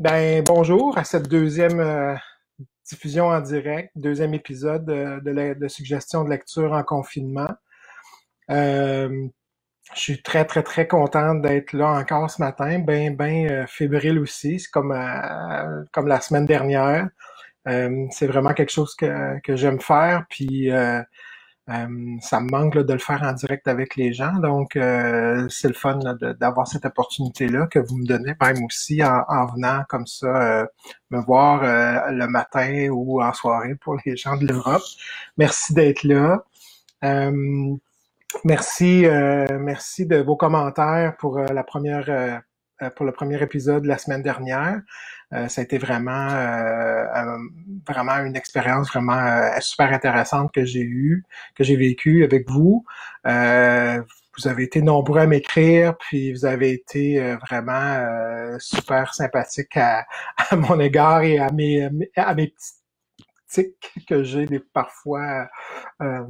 Ben, bonjour à cette deuxième euh, diffusion en direct, deuxième épisode de, de, la- de suggestion de lecture en confinement. Euh, je suis très, très, très contente d'être là encore ce matin, ben, ben euh, fébrile aussi, c'est comme, euh, comme la semaine dernière. Euh, c'est vraiment quelque chose que, que j'aime faire, puis euh, ça me manque là, de le faire en direct avec les gens, donc euh, c'est le fun d'avoir cette opportunité-là que vous me donnez, même aussi en, en venant comme ça euh, me voir euh, le matin ou en soirée pour les gens de l'Europe. Merci d'être là. Euh, merci, merci de vos commentaires pour la première. pour le premier épisode de la semaine dernière. Euh, ça a été vraiment, euh, euh, vraiment une expérience vraiment euh, super intéressante que j'ai eue, que j'ai vécue avec vous. Vous avez été nombreux à m'écrire, puis vous avez été vraiment super sympathique à, à mon égard et à mes, à mes petits tics que j'ai parfois euh,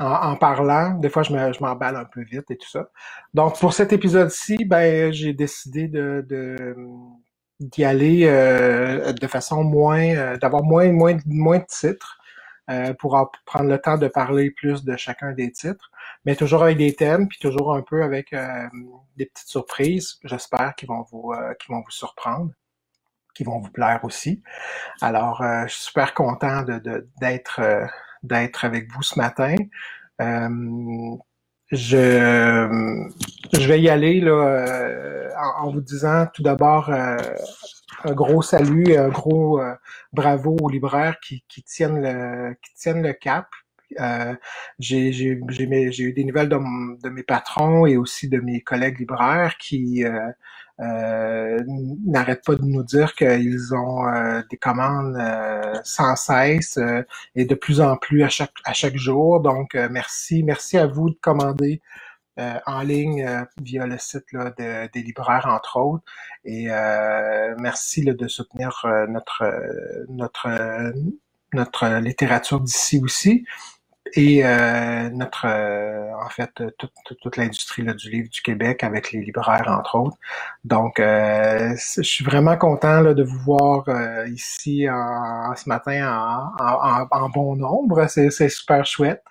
en, en parlant. Des fois, je me- je m'emballe un peu vite et tout ça. Donc, pour cet épisode-ci, ben, j'ai décidé de, de- d'y aller euh, de façon moins, euh, d'avoir moins, moins, moins de titres euh, pour en- prendre le temps de parler plus de chacun des titres, mais toujours avec des thèmes, puis toujours un peu avec des petites surprises, j'espère, qui vont vous, euh, vont vous surprendre, qui vont vous plaire aussi. Alors, je suis super content de, d'être, d'être avec vous ce matin. Euh, je, je vais y aller là, euh, en, en vous disant tout d'abord euh, un gros salut et un gros euh, bravo aux libraires qui, qui tiennent le qui tiennent le cap. Euh, j'ai eu des nouvelles de, de mes patrons et aussi de mes collègues libraires qui euh, n'arrêtent pas de nous dire qu'ils ont euh, des commandes euh, sans cesse euh, et de plus en plus à chaque à chaque jour. Donc euh, merci merci à vous de commander euh, en ligne via le site là, de- des libraires, entre autres. Et merci là, de soutenir notre, notre, notre littérature d'ici aussi. Et euh, notre, euh, en fait, toute, toute, toute l'industrie du livre du Québec avec les libraires, entre autres. Donc, euh, je suis vraiment content là, de vous voir euh, ici en, ce matin en, en, en- bon nombre. C'est super chouette.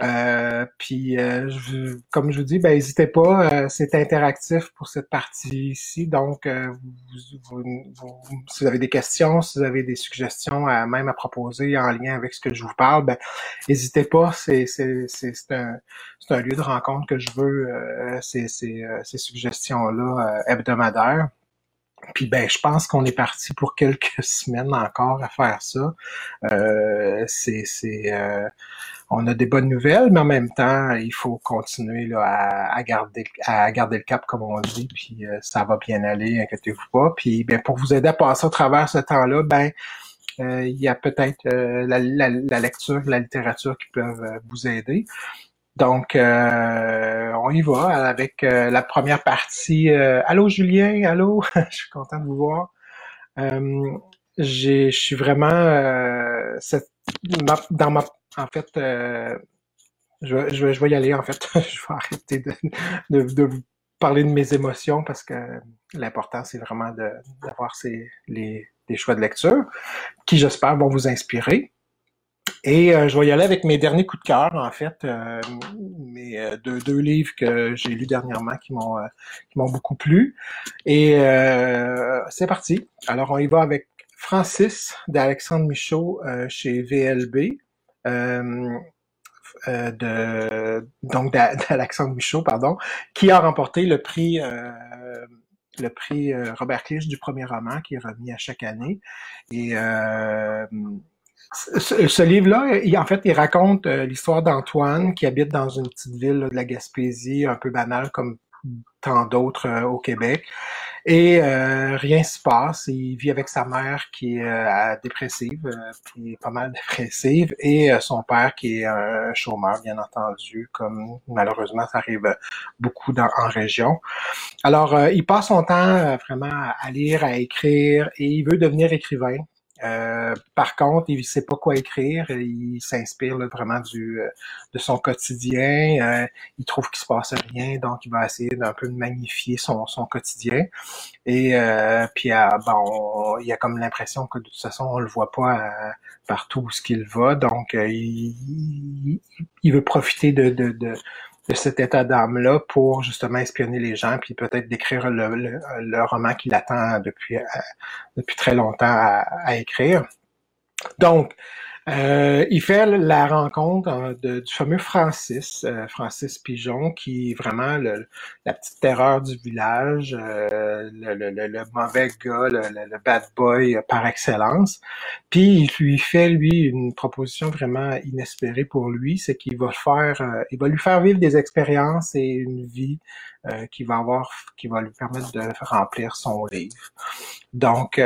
Euh, puis, euh, je- comme je vous dis, ben, n'hésitez pas, euh, c'est interactif pour cette partie ici. Donc, euh, vous, vous- vous- si vous avez des questions, si vous avez des suggestions à même à proposer en lien avec ce que je vous parle, ben, n'hésitez pas. C'est un, un lieu de rencontre que je veux, euh, ces, suggestions-là hebdomadaires. Puis ben, je pense qu'on est parti pour quelques semaines encore à faire ça. Euh, c'est, c'est, euh, on a des bonnes nouvelles, mais en même temps, il faut continuer là, à, à garder, à garder le cap, comme on dit. Puis euh, ça va bien aller, inquiétez-vous pas. Puis ben, pour vous aider à passer au travers ce temps-là, ben euh, il y a peut-être euh, la, la, la lecture, la littérature qui peuvent euh, vous aider. Donc, euh, on y va avec euh, la première partie. Euh, allô Julien, allô, je suis content de vous voir. Euh, je suis vraiment euh, cette- ma- dans ma, en fait, euh, je, vais- je, je vais y aller en fait. je vais arrêter de, de, de vous parler de mes émotions parce que l'important c'est vraiment de, d'avoir ces, les, les choix de lecture qui j'espère vont vous inspirer. Et euh, je vais y aller avec mes derniers coups de cœur, en fait, euh, mes euh, deux, deux livres que j'ai lus dernièrement qui m'ont euh, m'ont beaucoup plu. Et euh, c'est parti. Alors on y va avec Francis d'Alexandre Michaud chez VLB. De donc d'A- d'Alexandre Michaud, pardon, qui a remporté le prix le prix Robert Clich du premier roman qui est remis à chaque année. Et ce, livre-là, il- en fait, il raconte euh, l'histoire d'Antoine qui habite dans une petite ville de la Gaspésie, un peu banale comme tant d'autres euh, au Québec. Et euh, rien se passe. Il vit avec sa mère qui est euh, dépressive, qui est pas mal dépressive, et son père qui est un chômeur, bien entendu, comme malheureusement ça arrive beaucoup dans, en région. Alors, il passe son temps vraiment à lire, à écrire, et il veut devenir écrivain. Euh, par contre, il sait pas quoi écrire. Il s'inspire vraiment du euh, de son quotidien. Euh, il trouve qu'il se passe rien, donc il va essayer d'un peu magnifier son, son quotidien. Et puis, bon, il a comme l'impression que de toute façon, on le voit pas partout où ce qu'il va. Donc, il, il, veut profiter de, de, de de cet état d'âme-là pour justement espionner les gens, puis peut-être décrire le, le, roman qu'il attend depuis, euh, depuis très longtemps à, écrire. Donc, euh, il fait la rencontre euh, du fameux Francis, Francis Pigeon, qui est vraiment la petite terreur du village, le, mauvais gars, le, bad boy par excellence. Puis il lui fait lui une proposition vraiment inespérée pour lui, c'est qu'il va faire, il va lui faire vivre des expériences et une vie qui va avoir, qui va lui permettre de remplir son livre. Donc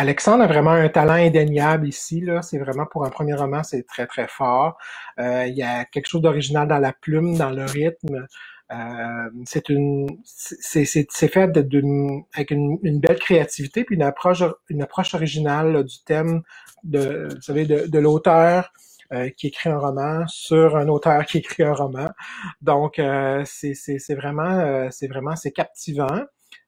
Alexandre a vraiment un talent indéniable ici. Là, c'est vraiment pour un premier roman, c'est très très fort. Euh, il y a quelque chose d'original dans la plume, dans le rythme. Euh, c'est une, c'est, fait d'une, avec une, belle créativité puis une approche, une approche originale du thème de, vous savez, de, l'auteur. Euh, qui écrit un roman sur un auteur qui écrit un roman. Donc, c'est, c'est, vraiment, c'est vraiment, c'est captivant.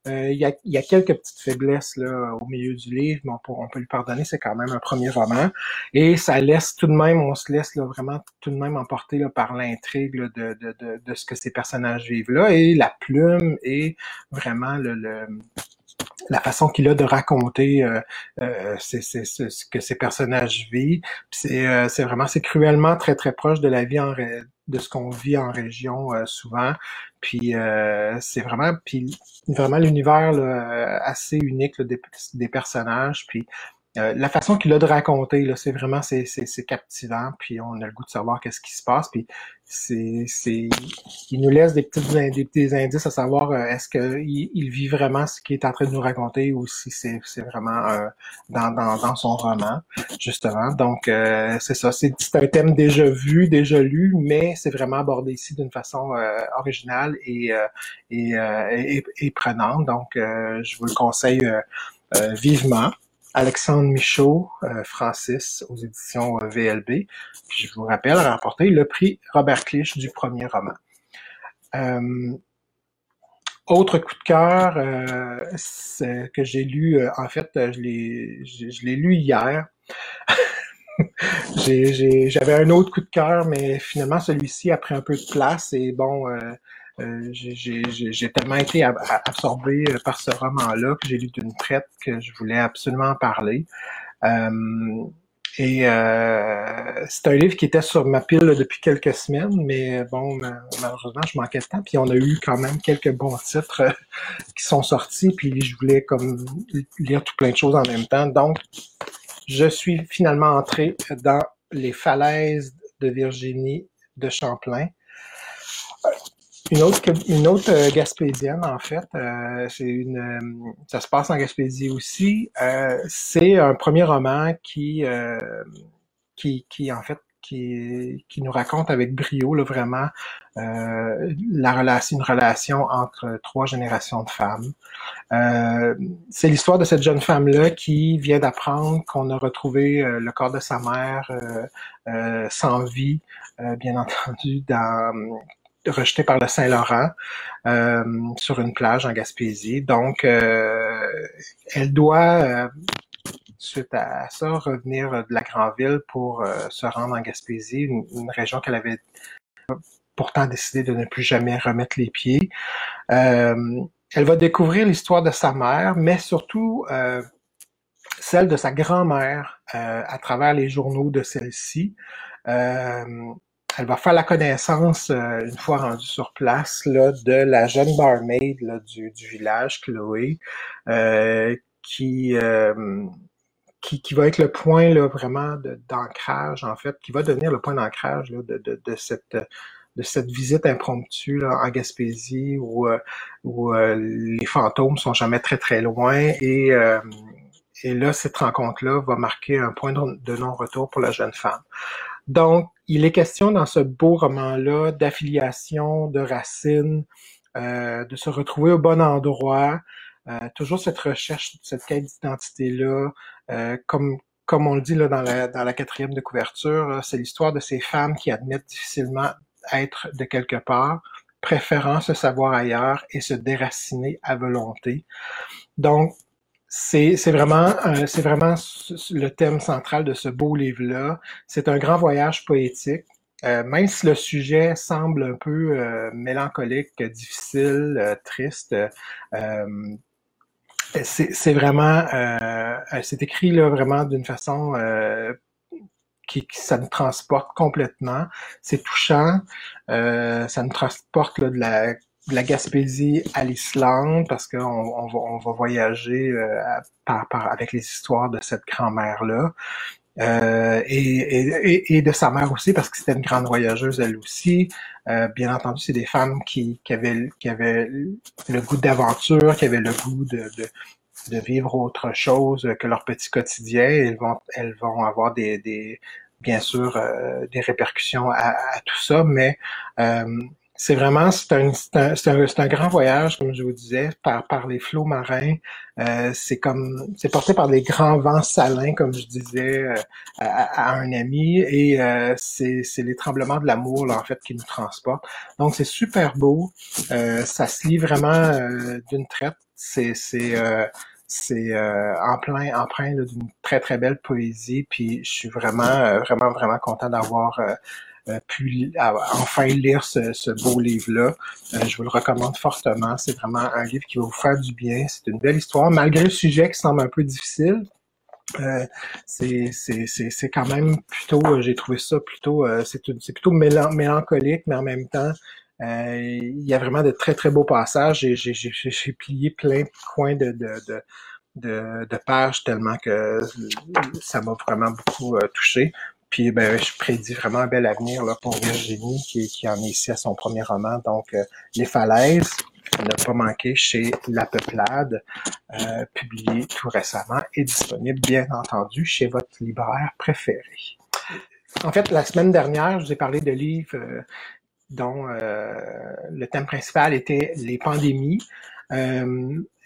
Euh, il, y a, y, a, quelques petites faiblesses là, au milieu du livre, mais on peut, lui pardonner, c'est quand même un premier roman. Et ça laisse tout de même, on se laisse là, vraiment tout de même emporter là, par l'intrigue de, de, de, de, ce que ces personnages vivent là. Et la plume est vraiment le, le la façon qu'il a de raconter euh, euh ce que ces personnages vivent. C'est euh, vraiment, c'est cruellement très très proche de la vie en de ce qu'on vit en région euh, souvent. Puis c'est vraiment, puis vraiment l'univers assez unique des, des, personnages. Puis euh, la façon qu'il a de raconter, là, c'est vraiment c'est, captivant, puis on a le goût de savoir qu'est-ce qui se passe, puis c'est, c'est, il nous laisse des petites des petits indices à savoir euh, est-ce qu'il il vit vraiment ce qu'il est en train de nous raconter ou si c'est, vraiment euh, dans, dans, dans son roman, justement. Donc c'est ça, c'est, c'est un thème déjà vu, déjà lu, mais c'est vraiment abordé ici d'une façon originale et, et, et, et, prenante. Donc je vous le conseille vivement. Alexandre Michaud, euh, Francis, aux éditions euh, VLB. je vous rappelle, a remporté le prix Robert Clich du premier roman. Euh, autre coup de cœur que j'ai lu, en fait, je l'ai, je, l'ai lu hier. j'avais un autre coup de cœur, mais finalement celui-ci a pris un peu de place et bon, euh, j'ai tellement été absorbé euh, par ce roman-là que j'ai lu d'une traite que je voulais absolument parler. Euh, et c'est un livre qui était sur ma pile depuis quelques semaines, mais bon, malheureusement, je manquais de temps. Puis on a eu quand même quelques bons titres qui sont sortis, puis je voulais comme lire tout plein de choses en même temps. Donc, je suis finalement entré dans les falaises de Virginie de Champlain. Une autre, une autre euh, Gaspésienne, en fait, euh, c'est une, euh, ça se passe en Gaspésie aussi. c'est un premier roman qui, qui, qui, en fait, qui, qui nous raconte avec brio, là, vraiment, la relation, une relation entre trois générations de femmes. c'est l'histoire de cette jeune femme-là qui vient d'apprendre qu'on a retrouvé le corps de sa mère sans vie, bien entendu, dans rejeté par le Saint-Laurent euh, sur une plage en Gaspésie. Donc, euh, elle doit, euh, suite à ça, revenir de la grande ville pour se rendre en Gaspésie, une, région qu'elle avait pourtant décidé de ne plus jamais remettre les pieds. elle va découvrir l'histoire de sa mère, mais surtout celle de sa grand-mère à travers les journaux de celle-ci. Euh, elle va faire la connaissance, euh, une fois rendue sur place, là, de la jeune barmaid là, du, du village, Chloé, euh, qui, euh, qui, qui va être le point là, vraiment d'ancrage, en fait, qui va devenir le point d'ancrage de, de, de, cette de cette visite impromptue là, en Gaspésie où, où les fantômes sont jamais très très loin et, et là cette rencontre là va marquer un point de non-retour pour la jeune femme. Donc, il est question dans ce beau roman-là d'affiliation, de racines, euh, de se retrouver au bon endroit, euh, toujours cette recherche, cette quête d'identité-là, comme comme on le dit là, dans, la, dans la quatrième de couverture, c'est l'histoire de ces femmes qui admettent difficilement être de quelque part, préférant se savoir ailleurs et se déraciner à volonté. Donc, c'est vraiment, euh, c'est vraiment le thème central de ce beau livre-là. C'est un grand voyage poétique. Euh, même si le sujet semble un peu euh, mélancolique, difficile, euh, triste, c'est vraiment, c'est écrit là vraiment d'une façon qui, ça nous transporte complètement. C'est touchant. Euh, ça nous transporte là, de, la, de la Gaspésie à l'Islande parce qu'on on va, on va voyager euh, par, par, avec les histoires de cette grand-mère-là. Euh, et, de sa mère aussi, parce que c'était une grande voyageuse elle aussi. Euh, bien entendu, c'est des femmes qui, avaient, qui avaient le goût d'aventure, qui avaient le goût de, vivre autre chose que leur petit quotidien. Elles vont, elles vont avoir des, bien sûr des répercussions à, tout ça, mais c'est vraiment c'est un, c'est un, un, grand voyage, comme je vous disais, par, par les flots marins. Euh, c'est comme c'est porté par des grands vents salins, comme je disais à, à, un ami, et c'est, c'est les tremblements de l'amour en fait qui nous transportent. Donc c'est super beau. ça se lit vraiment d'une traite. C'est c'est c'est euh, en plein empreint d'une très très belle poésie. Puis je suis vraiment euh, vraiment vraiment content d'avoir euh, pu enfin lire ce, beau livre-là. je vous le recommande fortement. C'est vraiment un livre qui va vous faire du bien. C'est une belle histoire, malgré le sujet qui semble un peu difficile. Euh, c'est quand même plutôt, j'ai trouvé ça plutôt, c'est plutôt mélancolique, mais en même temps, euh, il y a vraiment de très, très beaux passages. J'ai plié plein de coins de, de, de, de, pages tellement que ça m'a vraiment beaucoup euh, touché. Puis ben, je prédis vraiment un bel avenir là, pour Virginie, qui, qui en est ici à son premier roman. Donc, euh, Les Falaises, ne pas manquer chez La Peuplade, publié tout récemment et disponible, bien entendu, chez votre libraire préféré. En fait, la semaine dernière, je vous ai parlé de livres dont euh, le thème principal était les pandémies.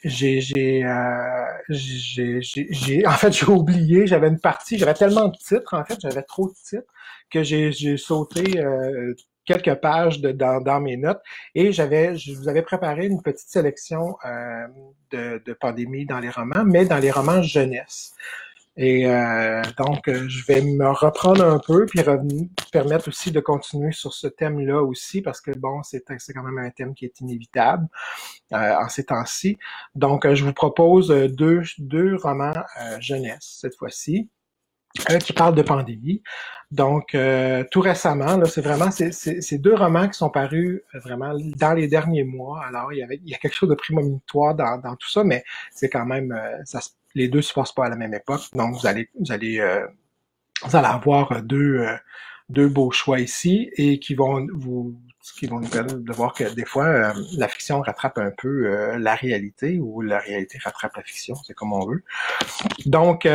Euh, j'ai, j'ai, j'ai, j'ai, en fait, j'ai oublié, j'avais une partie, j'avais tellement de titres, en fait, j'avais trop de titres que j'ai, j'ai sauté euh, quelques pages de, dans, dans, mes notes et j'avais, je vous avais préparé une petite sélection euh, de, de pandémies dans les romans, mais dans les romans jeunesse. Et euh, donc, euh, je vais me reprendre un peu, puis permettre aussi de continuer sur ce thème-là aussi, parce que bon, c'est quand même un thème qui est inévitable euh, en ces temps-ci. Donc, je vous propose deux, deux romans jeunesse cette fois-ci. Qui parlent de pandémie. Donc, tout récemment, là, c'est vraiment ces deux romans qui sont parus vraiment dans les derniers mois. Alors, il y avait il y a quelque chose de prémonitoire dans, dans tout ça, mais c'est quand même ça se les deux se passent pas à la même époque. Donc, vous allez, vous allez, euh, vous allez avoir deux, euh, deux beaux choix ici et qui vont vous qui vont nous permettre de voir que des fois, euh, la fiction rattrape un peu la réalité ou la réalité rattrape la fiction, c'est comme on veut. Donc,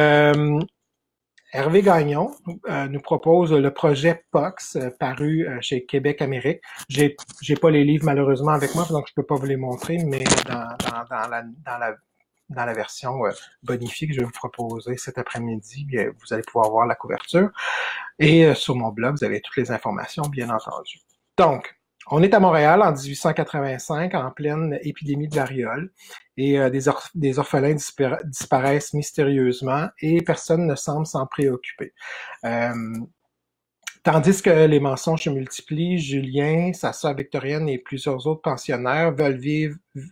Hervé Gagnon nous propose le projet POX paru chez Québec Amérique. J'ai j'ai pas les livres malheureusement avec moi, donc je peux pas vous les montrer, mais dans, dans, dans la, dans la dans la version euh, bonifiée que je vais vous proposer cet après-midi, vous allez pouvoir voir la couverture. Et euh, sur mon blog, vous avez toutes les informations, bien entendu. Donc, on est à Montréal en 1885, en pleine épidémie de variole, et euh, des, orphelins disparaissent mystérieusement et personne ne semble s'en préoccuper. Tandis que les mensonges se multiplient, Julien, sa sœur Victorienne et plusieurs autres pensionnaires veulent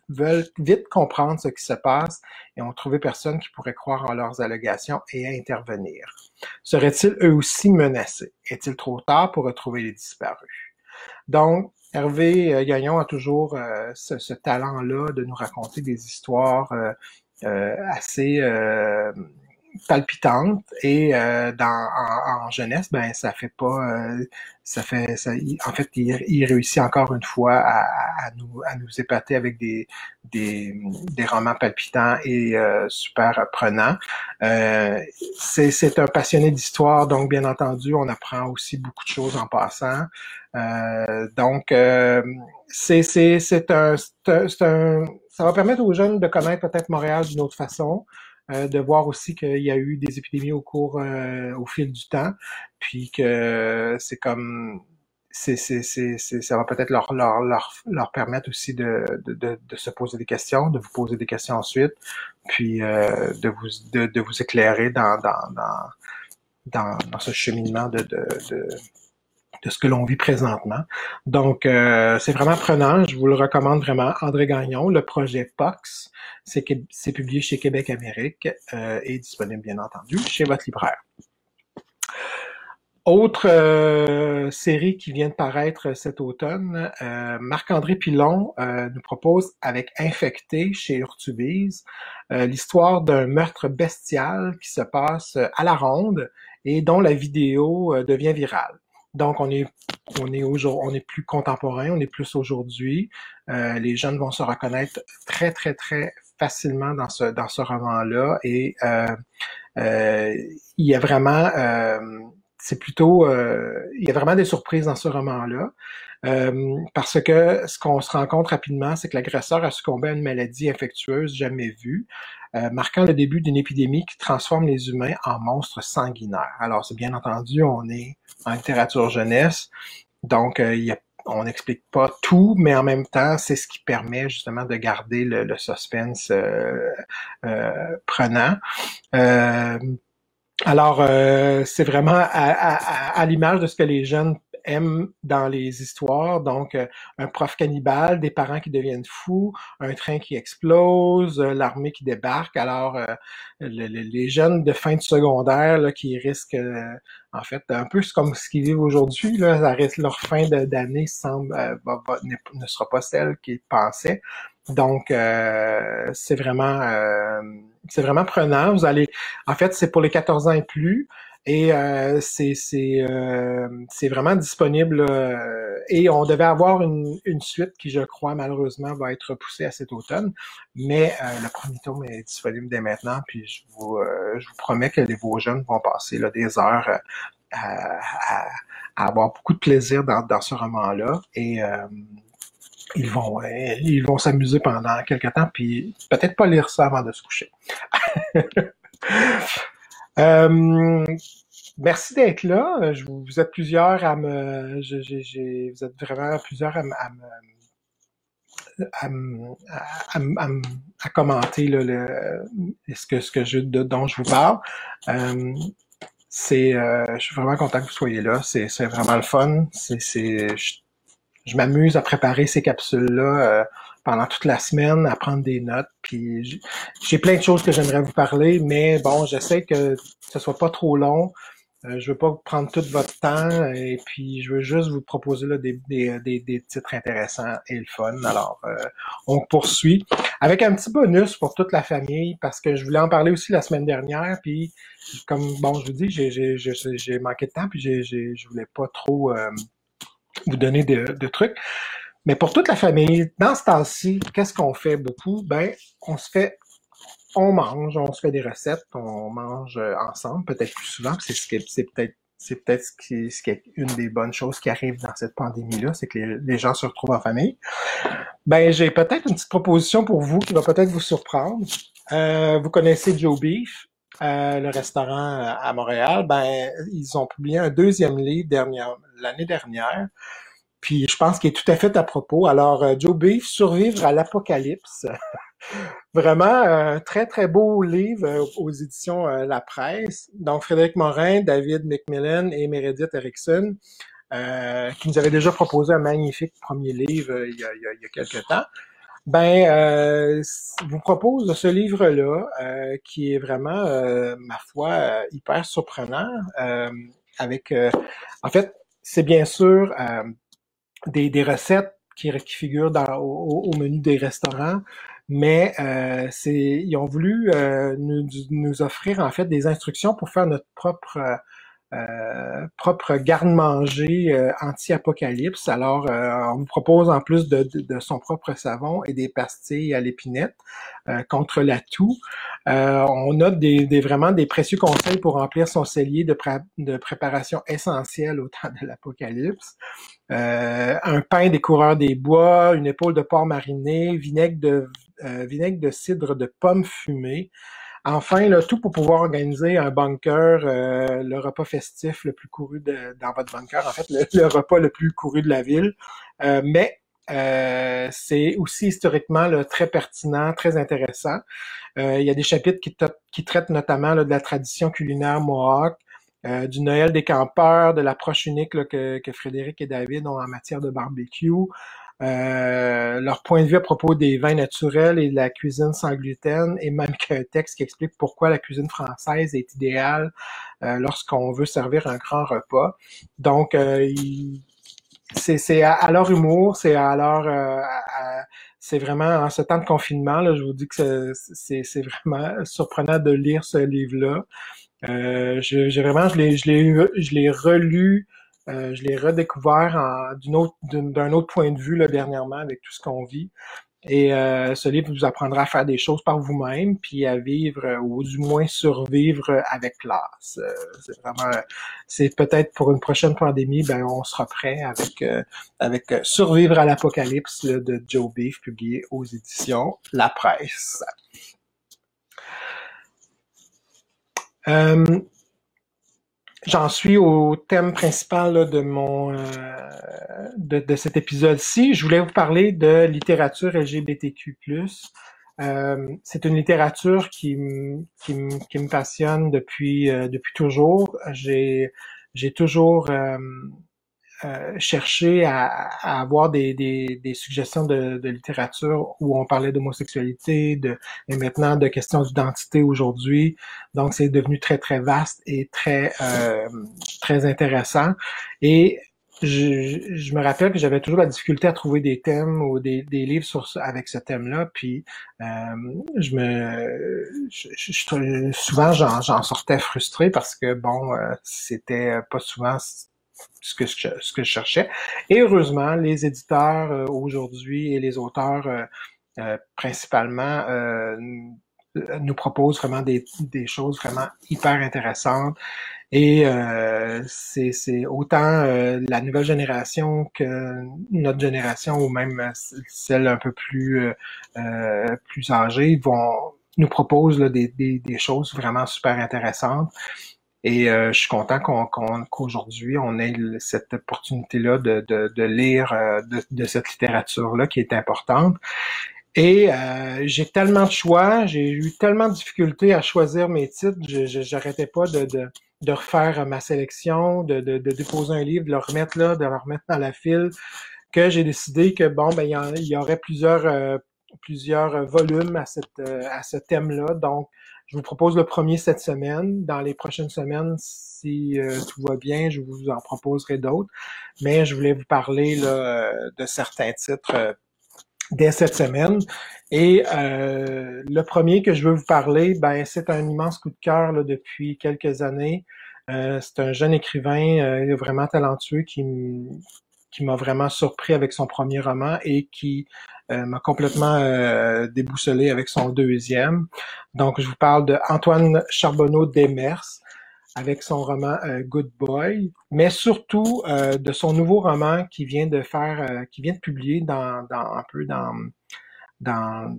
veulent vite comprendre ce qui se passe et ont trouvé personne qui pourrait croire en leurs allégations et intervenir. Seraient-ils eux aussi menacés? Est-il trop tard pour retrouver les disparus? Donc, Hervé euh, Gagnon a toujours euh, ce, talent-là de nous raconter des histoires euh, assez palpitante et euh, dans en, en, jeunesse ben ça fait pas euh, ça fait ça en fait il, réussit encore une fois à, à, nous à nous épater avec des des, des romans palpitants et euh, super prenants c'est c'est un passionné d'histoire donc bien entendu on apprend aussi beaucoup de choses en passant. Donc c'est c'est un c'est un ça va permettre aux jeunes de connaître peut-être Montréal d'une autre façon de voir aussi qu'il y a eu des épidémies au cours, au fil du temps, puis que c'est comme c'est, c'est, c'est, ça va peut-être leur, leur, leur, leur permettre aussi de, de, de, se poser des questions, de vous poser des questions ensuite, puis euh, de, vous, de, de vous éclairer dans, dans, dans, dans, dans ce cheminement de, de, de, de ce que l'on vit présentement. Donc, euh, c'est vraiment prenant. Je vous le recommande vraiment. André Gagnon, le projet POX, c'est, publié chez Québec Amérique euh, et disponible, bien entendu, chez votre libraire. Autre euh, série qui vient de paraître cet automne, euh, Marc-André Pilon nous propose avec Infecté chez Urtubise l'histoire d'un meurtre bestial qui se passe à la ronde et dont la vidéo devient virale. Donc on est on est on est plus contemporain, on est plus aujourd'hui. les jeunes vont se reconnaître très très très facilement dans ce dans ce roman-là. Et il y a vraiment c'est plutôt, euh, il y a vraiment des surprises dans ce roman-là, euh, parce que ce qu'on se rend compte rapidement, c'est que l'agresseur a succombé à une maladie infectieuse jamais vue, euh, marquant le début d'une épidémie qui transforme les humains en monstres sanguinaires. Alors, c'est bien entendu, on est en littérature jeunesse, donc il y a on n'explique pas tout, mais en même temps, c'est ce qui permet justement de garder le, suspense euh, prenant. Alors, euh, c'est vraiment à, l'image de ce que les jeunes aiment dans les histoires. Donc, euh, un prof cannibale, des parents qui deviennent fous, un train qui explose, euh, l'armée qui débarque. Alors, les jeunes de fin de secondaire là, qui risquent, en fait, un peu comme ce qu'ils vivent aujourd'hui, leur fin d'année semble ne, sera pas celle qu'ils pensaient. Donc, c'est vraiment c'est vraiment prenant. Vous allez, en fait, c'est pour les 14 ans et plus. Et euh, c'est euh, vraiment disponible. Euh, et on devait avoir une, une, suite qui, je crois, malheureusement, va être repoussée à cet automne. Mais euh, le premier tome est disponible dès maintenant. Puis je vous, euh, je vous promets que les, vos jeunes vont passer là, des heures à, à, à, avoir beaucoup de plaisir dans, dans ce roman-là. Et ils vont euh, ils vont s'amuser pendant quelques temps, puis peut-être pas lire ça avant de se coucher. euh, merci d'être là. Je, vous êtes plusieurs à me, je, j'ai, vous êtes vraiment plusieurs à, me, à, à, à, commenter là, le, ce que ce que je dont je vous parle. Euh, c'est, euh, je suis vraiment content que vous soyez là. C'est, c'est vraiment le fun. C'est, c'est, je m'amuse à préparer ces capsules-là euh, pendant toute la semaine, à prendre des notes. Puis j'ai plein de choses que j'aimerais vous parler, mais bon, j'essaie que ce soit pas trop long. Euh, je veux pas prendre tout votre temps et puis je veux juste vous proposer là, des, des, des, titres intéressants et le fun. Alors, euh, on poursuit avec un petit bonus pour toute la famille parce que je voulais en parler aussi la semaine dernière. Puis, comme bon, je vous dis, j'ai manqué de temps puis j'ai je voulais pas trop vous donner de, trucs. Mais pour toute la famille, dans ce temps-ci, qu'est-ce qu'on fait beaucoup? Ben, on se fait, on mange, on se fait des recettes, on mange euh, ensemble, peut-être plus souvent. C'est ce qui, c'est peut-être, c'est peut-être ce qui, ce qui est une des bonnes choses qui arrivent dans cette pandémie-là, c'est que les, gens se retrouvent en famille. Ben, j'ai peut-être une petite proposition pour vous qui va peut-être vous surprendre. Euh, vous connaissez Joe Beef, euh, le restaurant à Montréal. Ben, ils ont publié un deuxième livre l'année dernière. Puis je pense qu'il est tout à fait à propos. Alors, euh, Joe Beef, Survivre à l'apocalypse. Vraiment un très, très beau livre euh, aux éditions euh, La Presse. Donc, Frédéric Morin, David McMillan et Meredith Erickson, qui nous avaient déjà proposé un magnifique premier livre il, y a, il, y a, quelques temps. Ben, vous propose ce livre-là, qui est vraiment, ma foi, hyper surprenant. avec, en fait, c'est bien sûr euh, des, recettes qui, figurent au, menu des restaurants, mais euh, ils ont voulu euh, nous, offrir en fait des instructions pour faire notre propre euh, propre garde-manger euh, anti-apocalypse. Alors, euh, on vous propose en plus de, de, son propre savon et des pastilles à l'épinette contre la toux. on a des, des, vraiment des précieux conseils pour remplir son cellier de, de préparation essentielle au temps de l'apocalypse. Un pain des coureurs des bois, une épaule de porc mariné, vinaigre de, de cidre de pommes fumées, Enfin, là, tout pour pouvoir organiser un bunker, euh, le repas festif le plus couru de, dans votre bunker, en fait, le, repas le plus couru de la ville. Euh, mais euh, c'est aussi historiquement très pertinent, très intéressant. il y a des chapitres qui, qui traitent notamment de la tradition culinaire mohawk, du Noël des campeurs, de l'approche unique que, Frédéric et David ont en matière de barbecue, euh, leur point de vue à propos des vins naturels et de la cuisine sans gluten, et même qu'un texte qui explique pourquoi la cuisine française est idéale euh, lorsqu'on veut servir un grand repas. Donc, euh, c'est à, leur humour, c'est à leur... c'est vraiment en ce temps de confinement, je vous dis que c'est vraiment surprenant de lire ce livre-là. Euh, j'ai vraiment, je l'ai, je l'ai relu euh, je l'ai redécouvert d'un autre, autre, point de vue là, dernièrement avec tout ce qu'on vit. Et euh, ce livre vous apprendra à faire des choses par vous-même, puis à vivre euh, ou du moins survivre avec classe. c'est vraiment, c'est peut-être pour une prochaine pandémie, ben on sera prêt avec avec Survivre à l'apocalypse de Joe Beef, publié aux éditions La Presse. J'en suis au thème principal de mon euh, de, cet épisode-ci. Je voulais vous parler de littérature LGBTQ+. Euh, c'est une littérature qui, qui, qui, me passionne depuis euh, depuis toujours. J'ai j'ai toujours euh, chercher à, à, avoir des, des, des suggestions de, de, littérature où on parlait d'homosexualité, de, et maintenant de questions d'identité aujourd'hui. Donc, c'est devenu très, très vaste et très, euh, très intéressant. Et je, je, me rappelle que j'avais toujours la difficulté à trouver des thèmes ou des, des livres sur, avec ce thème-là. Puis euh, je me je, souvent j'en sortais frustré parce que bon, euh, c'était pas souvent ce que, je, ce que je cherchais. Et heureusement, les éditeurs euh, aujourd'hui et les auteurs euh, euh, principalement nous proposent vraiment des, des, choses vraiment hyper intéressantes. Et c'est autant la nouvelle génération que notre génération ou même celle un peu plus plus âgée vont nous proposent des, des, des, choses vraiment super intéressantes. Et euh, je suis content qu'aujourd'hui, on, ait cette opportunité-là de, de, de, lire euh, de, de, cette littérature-là qui est importante. Et euh, j'ai tellement de choix, j'ai eu tellement de difficultés à choisir mes titres, je n'arrêtais pas de, de, refaire ma sélection, de, de, de, déposer un livre, de le remettre là, de le remettre dans la file, que j'ai décidé que bon, ben il y, aurait plusieurs plusieurs volumes à cette à ce thème-là. Donc, je vous propose le premier cette semaine. Dans les prochaines semaines, si euh, tout va bien, je vous en proposerai d'autres. Mais je voulais vous parler là, de certains titres euh, dès cette semaine. Et euh, le premier que je veux vous parler, ben, c'est un immense coup de cœur là, depuis quelques années. c'est un jeune écrivain vraiment talentueux qui, qui m'a vraiment surpris avec son premier roman et qui euh, m'a complètement euh, déboussolé avec son deuxième. Donc, je vous parle de Antoine Charbonneau Demers avec son roman euh, Good Boy, mais surtout de son nouveau roman qui vient de faire, qui vient de publier dans, dans un peu dans dans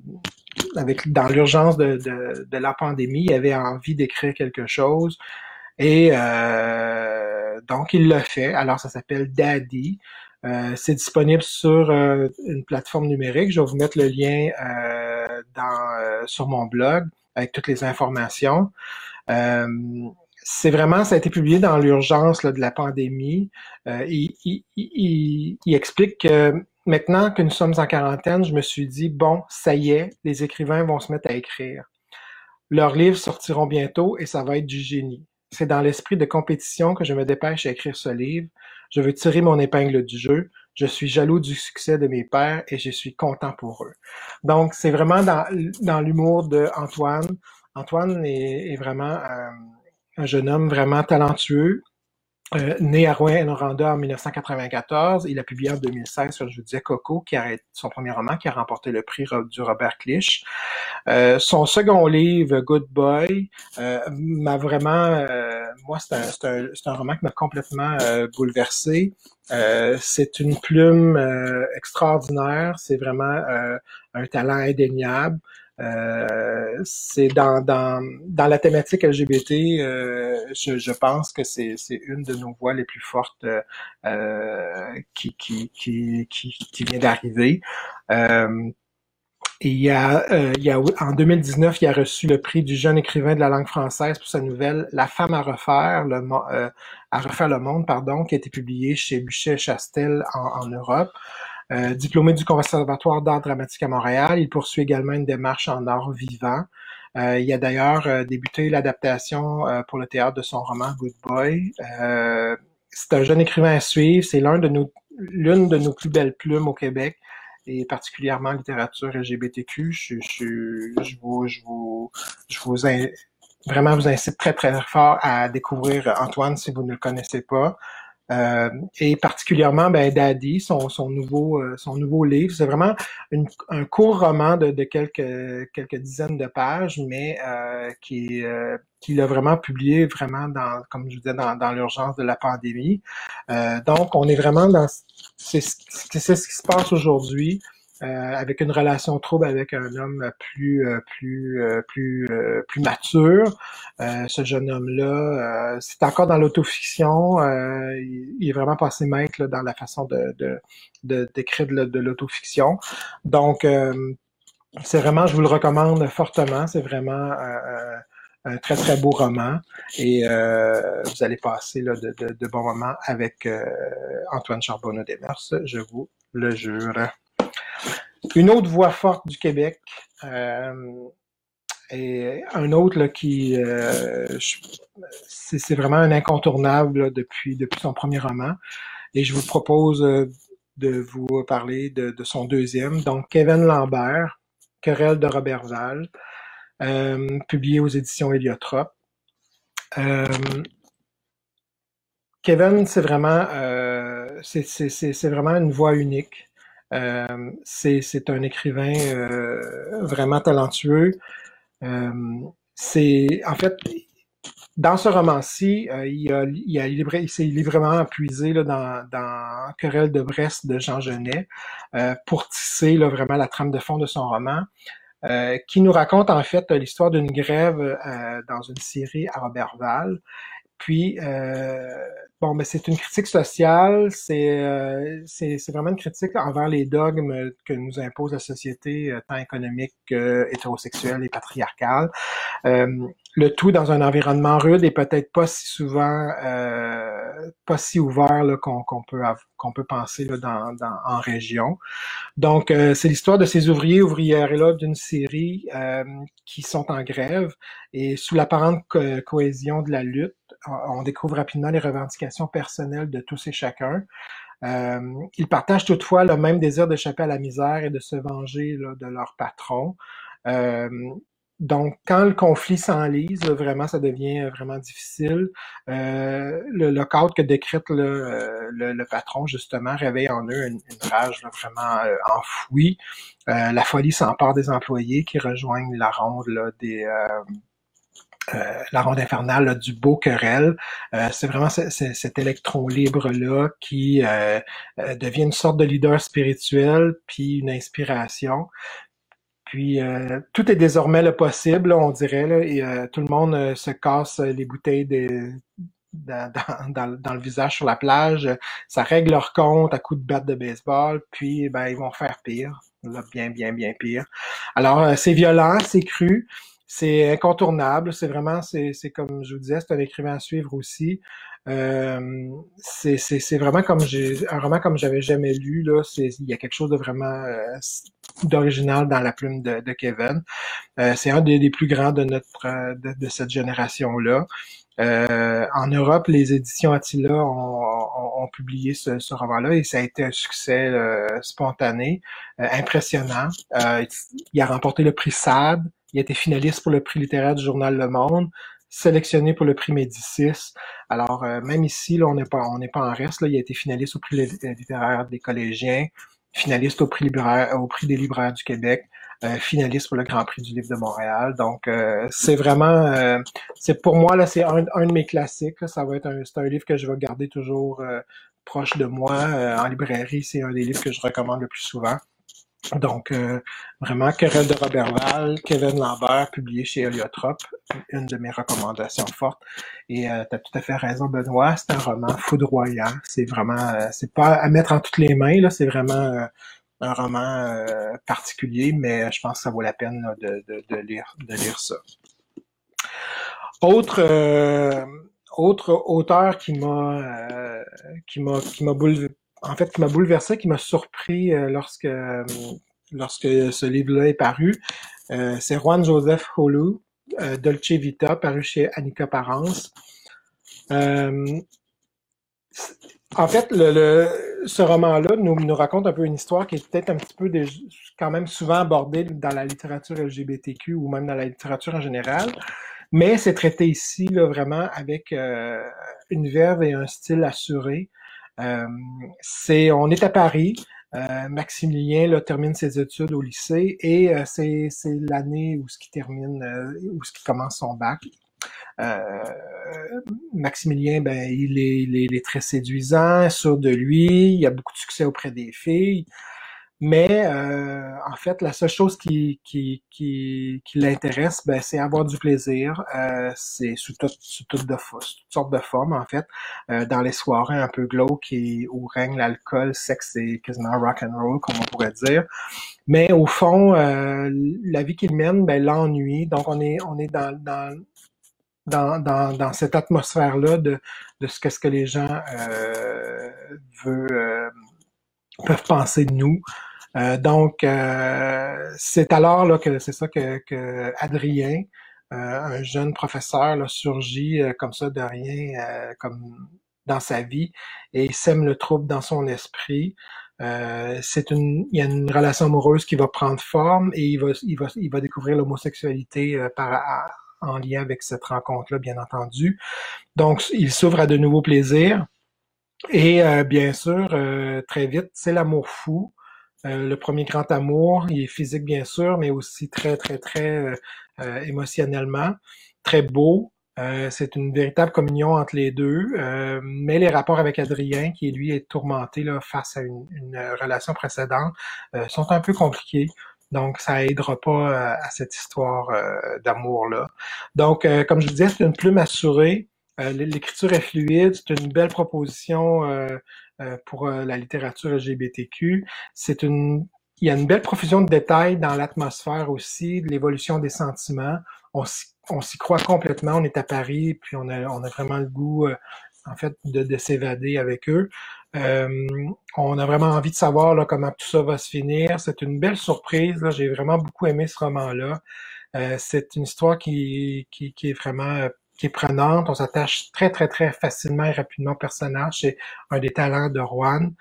avec dans l'urgence de, de, de, la pandémie, il avait envie d'écrire quelque chose et donc il l'a fait. Alors ça s'appelle Daddy. Euh, c'est disponible sur euh, une plateforme numérique. Je vais vous mettre le lien euh, dans, sur mon blog avec toutes les informations. c'est vraiment, ça a été publié dans l'urgence de la pandémie. Il, il, il, explique que maintenant que nous sommes en quarantaine, je me suis dit, bon, ça y est, les écrivains vont se mettre à écrire. Leurs livres sortiront bientôt et ça va être du génie. C'est dans l'esprit de compétition que je me dépêche à écrire ce livre. Je veux tirer mon épingle du jeu. Je suis jaloux du succès de mes pères et je suis content pour eux. Donc, c'est vraiment dans, l'humour de Antoine. Antoine est, vraiment euh, un jeune homme vraiment talentueux, euh, né à Rouen-Noranda en 1994, il a publié en 2016, comme je vous disais, Coco, qui a son premier roman, qui a remporté le prix du Robert Clich. Euh, son second livre, Good Boy, euh, m'a vraiment, euh, moi, c'est un, un, un, roman qui m'a complètement bouleversé. c'est une plume extraordinaire, c'est vraiment un talent indéniable. Euh, c'est dans, dans, dans la thématique LGBT, euh, je, je, pense que c'est, une de nos voix les plus fortes euh, qui, qui, qui, qui, vient d'arriver. Euh, et il y a, euh, il y a, en 2019, il a reçu le prix du jeune écrivain de la langue française pour sa nouvelle La femme à refaire, le, euh, à refaire le monde, pardon, qui a été publiée chez Buchet Chastel en, en Europe. Euh, diplômé du Conservatoire d'art dramatique à Montréal, il poursuit également une démarche en art vivant. Euh, il a d'ailleurs euh, débuté l'adaptation pour le théâtre de son roman Good Boy. c'est un jeune écrivain à suivre. C'est l'un de nos, l'une de nos plus belles plumes au Québec et particulièrement littérature LGBTQ. Je, je, je vous, je vous, je vous vraiment vous incite très très fort à découvrir Antoine si vous ne le connaissez pas. Euh, et particulièrement ben, Daddy, son, son nouveau euh, son nouveau livre, c'est vraiment un court roman de, de, quelques quelques dizaines de pages, mais euh, qui euh, qu'il a vraiment publié vraiment dans comme je disais dans, dans l'urgence de la pandémie. Donc on est vraiment dans c'est ce qui se passe aujourd'hui. Euh, avec une relation trouble avec un homme plus euh, plus euh, plus plus mature. ce jeune homme-là, c'est encore dans l'autofiction. Il, il, est vraiment passé maître dans la façon de d'écrire de, de, l'autofiction. Donc c'est vraiment, je vous le recommande fortement. C'est vraiment un très très beau roman et euh, vous allez passer là, de, de, de, bons moments avec euh, Antoine Charbonneau Desmers, je vous le jure. Une autre voix forte du Québec, euh, et un autre là, qui euh, c'est vraiment un incontournable depuis, depuis son premier roman. Et je vous propose euh, de vous parler de, son deuxième, donc Kevin Lambert, Querelle de Robert Val, euh, publié aux éditions Héliotrope. Kevin, c'est vraiment, c'est vraiment une voix unique. Euh, c'est un écrivain euh, vraiment talentueux. Euh, c'est en fait dans ce roman-ci, il, a, il, a il s'est librement puisé là, dans, dans Querelle de Brest de Jean Genet pour tisser là, vraiment la trame de fond de son roman. qui nous raconte en fait l'histoire d'une grève dans une série à Robertval. Puis, euh, bon, mais c'est une critique sociale, c'est euh, c'est vraiment une critique envers les dogmes que nous impose la société, euh, tant économique que hétérosexuelle et patriarcale. Le tout dans un environnement rude et peut-être pas si souvent, euh, pas si ouvert qu'on peut qu'on peut penser dans, en région. Donc, euh, c'est l'histoire de ces ouvriers ouvrières là d'une série euh, qui sont en grève et sous l'apparente co cohésion de la lutte, on découvre rapidement les revendications personnelles de tous et chacun. Ils partagent toutefois le même désir d'échapper à la misère et de se venger de leur patron. Donc, quand le conflit s'enlise, vraiment, ça devient vraiment difficile. Euh, le lockout que décrète le, euh, le, patron, justement, réveille en eux une, rage vraiment euh, enfouie. Euh, la folie s'empare des employés qui rejoignent la ronde des... la ronde infernale du beau querelle. c'est vraiment cet électron libre-là qui devient une sorte de leader spirituel, puis une inspiration. Puis euh, tout est désormais le possible, on dirait, là, et euh, tout le monde euh, se casse les bouteilles dans, dans, dans, le visage sur la plage. Ça règle leur compte à coups de batte de baseball, puis ben ils vont faire pire, là, bien, bien, bien pire. Alors c'est violent, c'est cru, c'est incontournable, c'est vraiment, c'est comme je vous disais, c'est un écrivain à suivre aussi. Euh, c'est vraiment comme j'ai un roman comme j'avais jamais lu là. Il y a quelque chose de vraiment euh, d'original dans la plume de, Kevin. Euh, c'est un des, plus grands de notre euh, de, cette génération là. Euh, en Europe, les éditions Attila ont, ont, ont publié ce, roman-là et ça a été un succès euh, spontané, impressionnant. il a remporté le prix SAD, il a été finaliste pour le prix littéraire du journal Le Monde sélectionné pour le prix Médicis. Alors, même ici, on n'est pas, on n'est pas en reste. Il a été finaliste au prix littéraire des collégiens, finaliste au prix, des libraires du Québec, euh, finaliste pour le Grand Prix du livre de Montréal. Donc, euh, c'est vraiment, c'est pour moi là, c'est un, un, de mes classiques. Ça va être un, c'est un livre que je vais garder toujours proche de moi en librairie. C'est un des livres que je recommande le plus souvent. Donc, euh, vraiment, Querelle de Robert Val, Kevin Lambert, publié chez Heliotrope, une de mes recommandations fortes. Et euh, tu as tout à fait raison, Benoît, c'est un roman foudroyant. C'est vraiment, euh, c'est pas à mettre en toutes les mains, là, c'est vraiment euh, un roman particulier, mais je pense que ça vaut la peine de, de, de, lire, de lire ça. Autre, autre auteur qui m'a qui m'a qui m'a en fait, qui m'a bouleversé, qui m'a surpris euh, lorsque euh, lorsque ce livre-là est paru. Euh, c'est Juan Joseph Holu, Dolce Vita, paru chez Annika Parence. en fait, le, ce roman-là nous, nous raconte un peu une histoire qui est peut-être un petit peu quand même souvent abordée dans la littérature LGBTQ ou même dans la littérature en général. Mais c'est traité ici là, vraiment avec une verve et un style assuré. Euh, c'est, on est à Paris. Euh, Maximilien là, termine ses études au lycée et euh, c'est, c'est l'année où ce qui termine, où ce qui commence son bac. Maximilien, ben, il est, il est, très séduisant, sûr de lui, il a beaucoup de succès auprès des filles. Mais euh, en fait, la seule chose qui, qui, qui, qui l'intéresse, ben, c'est avoir du plaisir. Euh, c'est sous, sous de, toutes sortes de formes, en fait. Euh, dans les soirées un peu glauques où règne l'alcool, sexe et quasiment rock and roll, comme on pourrait dire. Mais au fond, euh, la vie qu'il mène, ben, l'ennuie. Donc on est on est dans, dans dans, dans, dans, cette atmosphère-là de, de ce que, ce que les gens euh, veulent, euh, peuvent penser de nous. Euh, donc, euh, c'est alors là que c'est ça que, que Adrien, euh, un jeune professeur, là, surgit comme ça de rien, comme dans sa vie, et sème le trouble dans son esprit. c'est une, il y a une relation amoureuse qui va prendre forme et il va, il va, il va découvrir l'homosexualité par en lien avec cette rencontre-là, bien entendu. Donc, il s'ouvre à de nouveaux plaisirs. Et bien sûr, très vite, c'est l'amour fou. Euh, le premier grand amour, il est physique bien sûr, mais aussi très, très, très euh, euh, émotionnellement, très beau. c'est une véritable communion entre les deux, mais les rapports avec Adrien, qui lui est tourmenté là, face à une, relation précédente, sont un peu compliqués. Donc, ça aidera pas à cette histoire d'amour-là. Donc, comme je disais, c'est une plume assurée. L'écriture est fluide, c'est une belle proposition euh, pour euh, la littérature LGBTQ. C'est une, il y a une belle profusion de détails dans l'atmosphère aussi, de l'évolution des sentiments. On s'y croit complètement. On est à Paris, puis on a, on a vraiment le goût, euh, en fait, de, de s'évader avec eux. Euh, on a vraiment envie de savoir là, comment tout ça va se finir. C'est une belle surprise. J'ai vraiment beaucoup aimé ce roman-là. Euh, c'est une histoire qui, qui, qui est vraiment qui est prenante. On s'attache très, très, très facilement et rapidement au personnage. C'est un des talents de Juan.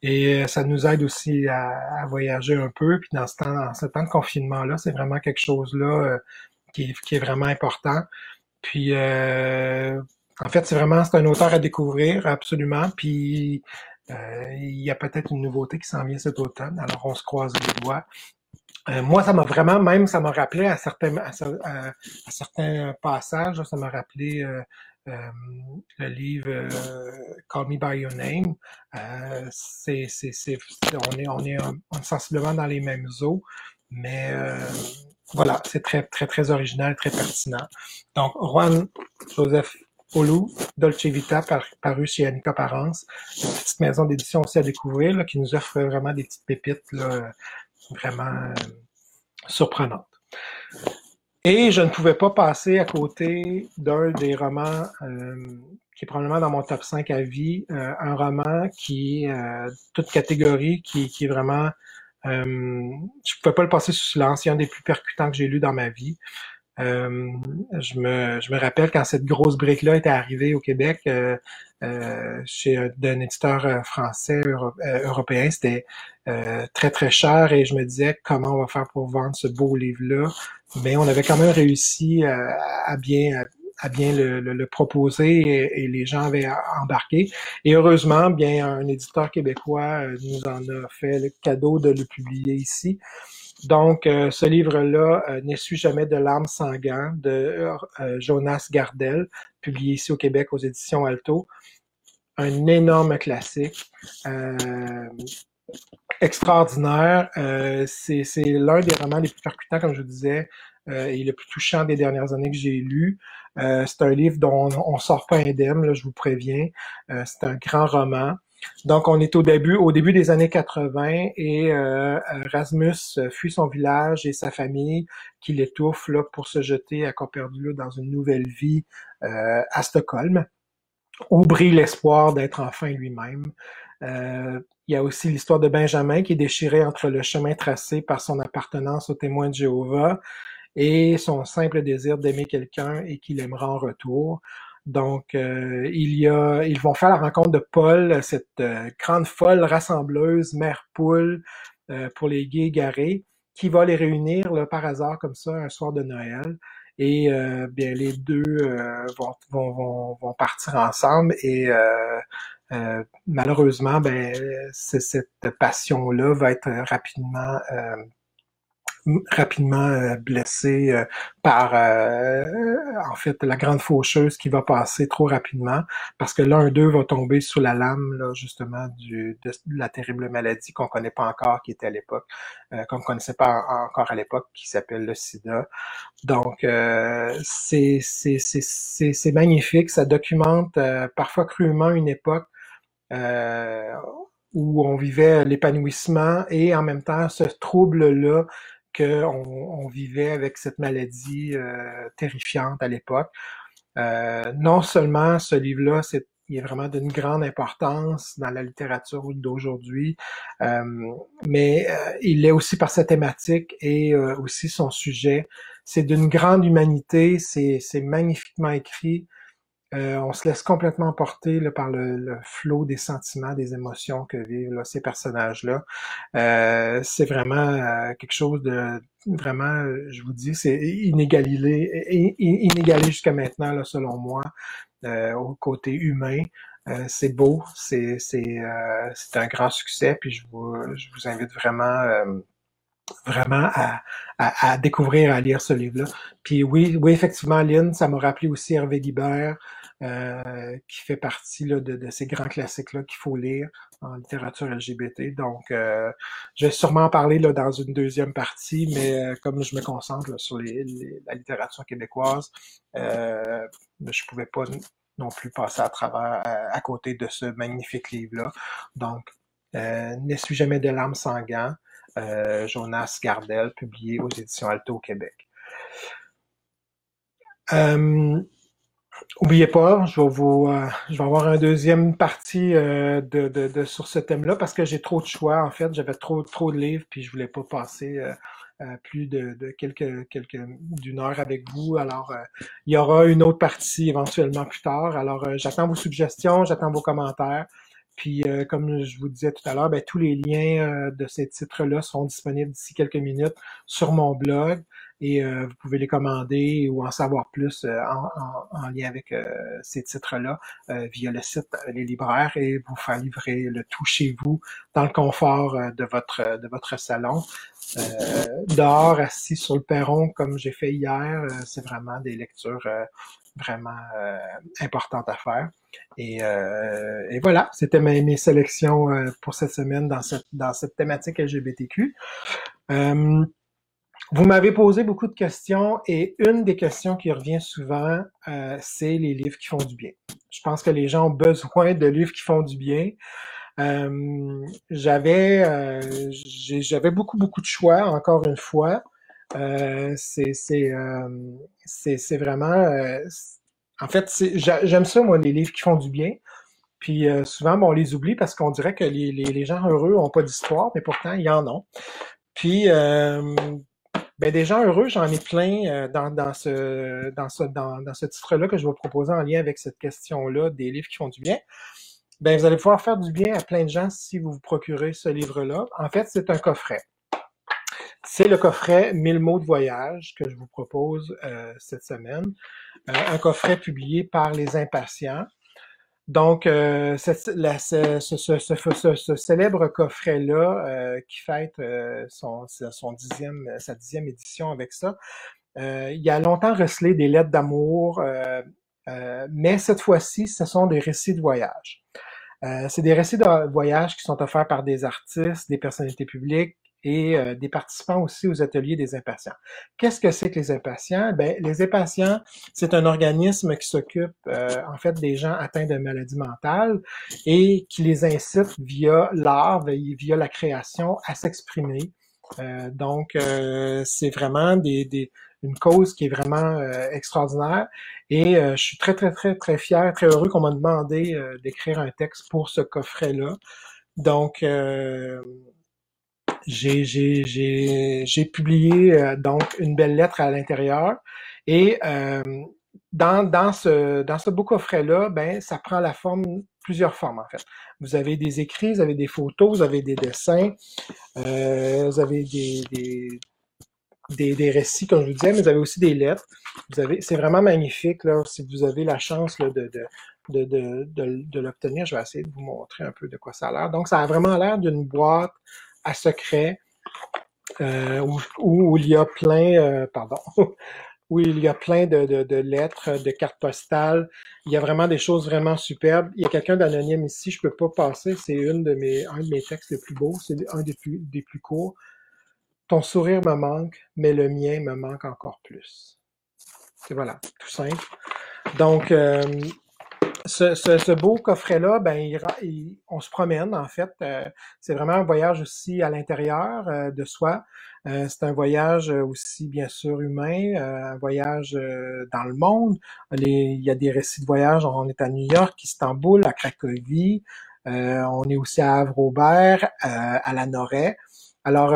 Et euh, ça nous aide aussi à, voyager un peu. Puis dans ce temps, dans ce temps de confinement-là, c'est vraiment quelque chose-là euh, qui, est vraiment important. Puis euh, en fait, c'est vraiment c'est un auteur à découvrir, absolument. Puis il y a peut-être une nouveauté qui s'en vient cet automne. Alors on se croise les doigts. Euh, moi, ça m'a vraiment, même, ça m'a rappelé à certains, à, certains passages, ça m'a rappelé euh, euh, le livre Call Me by Your Name. c'est, on est, sensiblement dans les mêmes eaux, mais voilà, c'est très, très, très original, très pertinent. Donc, Juan Joseph Olu, Dolce Vita, paru chez Annika Parence, une petite maison d'édition aussi à découvrir, là, qui nous offre vraiment des petites pépites là, vraiment euh, surprenante. Et je ne pouvais pas passer à côté d'un des romans euh, qui est probablement dans mon top 5 à vie, euh, un roman qui est toute catégorie, qui, qui est vraiment... je ne pouvais pas le passer sous silence, c'est un des plus percutants que j'ai lu dans ma vie. Euh, je, me, je me rappelle quand cette grosse brique-là était arrivée au Québec euh, euh, chez un éditeur français européen, c'était très très cher et je me disais comment on va faire pour vendre ce beau livre-là? Mais on avait quand même réussi à bien à bien le, le, proposer et, les gens avaient embarqué. Et heureusement, bien un éditeur québécois nous en a fait le cadeau de le publier ici. Donc, euh, ce livre-là, euh, N'essuie jamais de larmes sanguin de euh, Jonas Gardel, publié ici au Québec aux éditions Alto. Un énorme classique. extraordinaire. Euh, c'est l'un des romans les plus percutants, comme je vous disais, euh, et le plus touchant des dernières années que j'ai lu. Euh, c'est un livre dont on, sort pas indemne, là, je vous préviens. Euh, c'est un grand roman. Donc, on est au début, au début des années 80 et euh, Rasmus fuit son village et sa famille qui l'étouffe là, pour se jeter à corps dans une nouvelle vie euh, à Stockholm, où brille l'espoir d'être enfin lui-même. Euh, il y a aussi l'histoire de Benjamin qui est déchiré entre le chemin tracé par son appartenance aux témoins de Jéhovah et son simple désir d'aimer quelqu'un et qu'il aimera en retour. Donc, euh, il y a, ils vont faire la rencontre de Paul, cette euh, grande folle rassembleuse, mère poule euh, pour les gays garés, qui va les réunir là, par hasard comme ça un soir de Noël. Et bien, les deux vont, vont, vont, vont, partir ensemble et malheureusement, ben, cette passion-là va être rapidement rapidement euh, blessé euh, par euh, en fait la grande faucheuse qui va passer trop rapidement parce que l'un d'eux va tomber sous la lame là, justement du, de, la terrible maladie qu'on connaît pas encore qui était à l'époque qu'on ne connaissait pas encore à l'époque qui s'appelle le sida. Donc c'est c'est magnifique. Ça documente parfois cruellement une époque où on vivait l'épanouissement et en même temps ce trouble-là qu'on on vivait avec cette maladie euh, terrifiante à l'époque. Euh, non seulement ce livre-là, c'est il est vraiment d'une grande importance dans la littérature d'aujourd'hui, euh, mais euh, il est aussi par sa thématique et euh, aussi son sujet. C'est d'une grande humanité, c'est magnifiquement écrit, euh, on se laisse complètement porter par le, flot des sentiments, des émotions que vivent ces personnages-là. Euh, c'est vraiment euh, quelque chose de vraiment, je vous dis, c'est inégalé, inégalé jusqu'à maintenant, là, selon moi, au côté humain. c'est beau, c'est un grand succès, puis je vous invite vraiment vraiment à, à, à, découvrir, à lire ce livre-là. Puis oui, oui, effectivement, Lynn, ça m'a rappelé aussi Hervé Guibert, euh, qui fait partie là, de, de, ces grands classiques-là qu'il faut lire en littérature LGBT. Donc, euh, je vais sûrement en parler là, dans une deuxième partie, mais euh, comme je me concentre là, sur les, les, la littérature québécoise, euh, je pouvais pas non plus passer à travers, à, côté de ce magnifique livre-là. Donc, euh, Ne suis jamais de larmes sans Jonas Gardel, publié aux éditions Alto au Québec. Euh, pas, je vais vous, euh, je vais avoir un deuxième partie euh, de, de, sur ce thème-là parce que j'ai trop de choix. En fait, j'avais trop trop de livres puis je voulais pas passer euh, plus de, quelques quelques d'une heure avec vous. Alors, il y aura une autre partie éventuellement plus tard. Alors, j'attends vos suggestions, j'attends vos commentaires. Puis, comme je vous disais tout à l'heure, ben, tous les liens de ces titres-là seront disponibles d'ici quelques minutes sur mon blog et euh, vous pouvez les commander ou en savoir plus euh, en, lien avec euh, ces titres-là via le site Les Libraires et vous faire livrer le tout chez vous dans le confort de votre de votre salon. dehors, assis sur le perron comme j'ai fait hier, c'est vraiment des lectures vraiment importantes à faire. Et, et voilà, c'était mes, mes sélections pour cette semaine dans cette dans cette thématique LGBTQ. Vous m'avez posé beaucoup de questions et une des questions qui revient souvent, euh, c'est les livres qui font du bien. Je pense que les gens ont besoin de livres qui font du bien. Euh, j'avais euh, j'avais beaucoup beaucoup de choix encore une fois. Euh, c'est euh, vraiment euh, en fait j'aime ça moi les livres qui font du bien. Puis souvent bon, on les oublie parce qu'on dirait que les, gens heureux ont pas d'histoire, mais pourtant ils en ont. Puis ben, des gens heureux, j'en ai plein euh, dans, dans, ce, dans ce, dans, ce titre-là que je vais vous proposer en lien avec cette question-là des livres qui font du bien. Ben, vous allez pouvoir faire du bien à plein de gens si vous vous procurez ce livre-là. En fait, c'est un coffret. C'est le coffret 1000 mots de voyage que je vous propose euh, cette semaine. Euh, un coffret publié par Les Impatients. Donc, euh, ce, ce, ce, ce, célèbre coffret-là, euh, qui fête son, dixième, sa dixième édition avec ça, il a longtemps recelé des lettres d'amour, mais cette fois-ci, ce sont des récits de voyage. Euh, c'est des récits de voyage qui sont offerts par des artistes, des personnalités publiques et euh, des participants aussi aux ateliers des impatients. Qu'est-ce que c'est que les impatients? Ben, les impatients, c'est un organisme qui s'occupe euh, en fait des gens atteints de maladies mentales et qui les incite via l'art, via la création à s'exprimer. Euh, donc, c'est vraiment des, des, une cause qui est vraiment extraordinaire. Et je suis très, très, très, très fier, très heureux qu'on m'a demandé d'écrire un texte pour ce coffret-là. Donc, j'ai, publié euh, donc une belle lettre à l'intérieur et euh, dans, dans ce dans ce beau coffret là, ben ça prend la forme plusieurs formes en fait. Vous avez des écrits, vous avez des photos, vous avez des dessins, euh, vous avez des, des des, des, récits, comme je vous disais, mais vous avez aussi des lettres. Vous avez, c'est vraiment magnifique là. Si vous avez la chance là, de, de, de, de, de l'obtenir, je vais essayer de vous montrer un peu de quoi ça a l'air. Donc, ça a vraiment l'air d'une boîte à secret euh, où, il y a plein, euh, pardon, où il y a plein de, lettres, de cartes postales. Il y a vraiment des choses vraiment superbes. Il y a quelqu'un d'anonyme ici, je peux pas passer. C'est une de mes, un de mes textes les plus beaux. C'est un des plus, des plus courts. Ton sourire me manque, mais le mien me manque encore plus. C'est voilà, tout simple. Donc, euh, ce, ce, beau coffret-là, ben, on se promène, en fait. Euh, c'est vraiment un voyage aussi à l'intérieur euh, de soi. Euh, c'est un voyage aussi, bien sûr, humain, un voyage dans le monde. il y a des récits de voyage. On est à New York, Istanbul, à Cracovie. on est aussi à Havre-Aubert, à la Noret. Alors,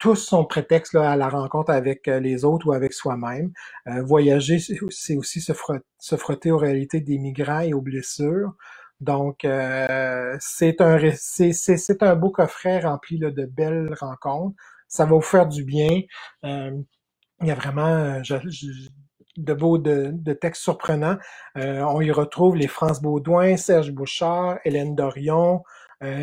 tous sont prétexte à la rencontre avec euh, les autres ou avec soi-même. Euh, voyager, c'est aussi se, frotter, aux réalités des migrants et aux blessures. Donc, euh, c'est un un beau coffret rempli de belles rencontres. Ça va vous faire du bien. il y a vraiment de beaux de, textes surprenants. on y retrouve les France Baudouin, Serge Bouchard, Hélène Dorion,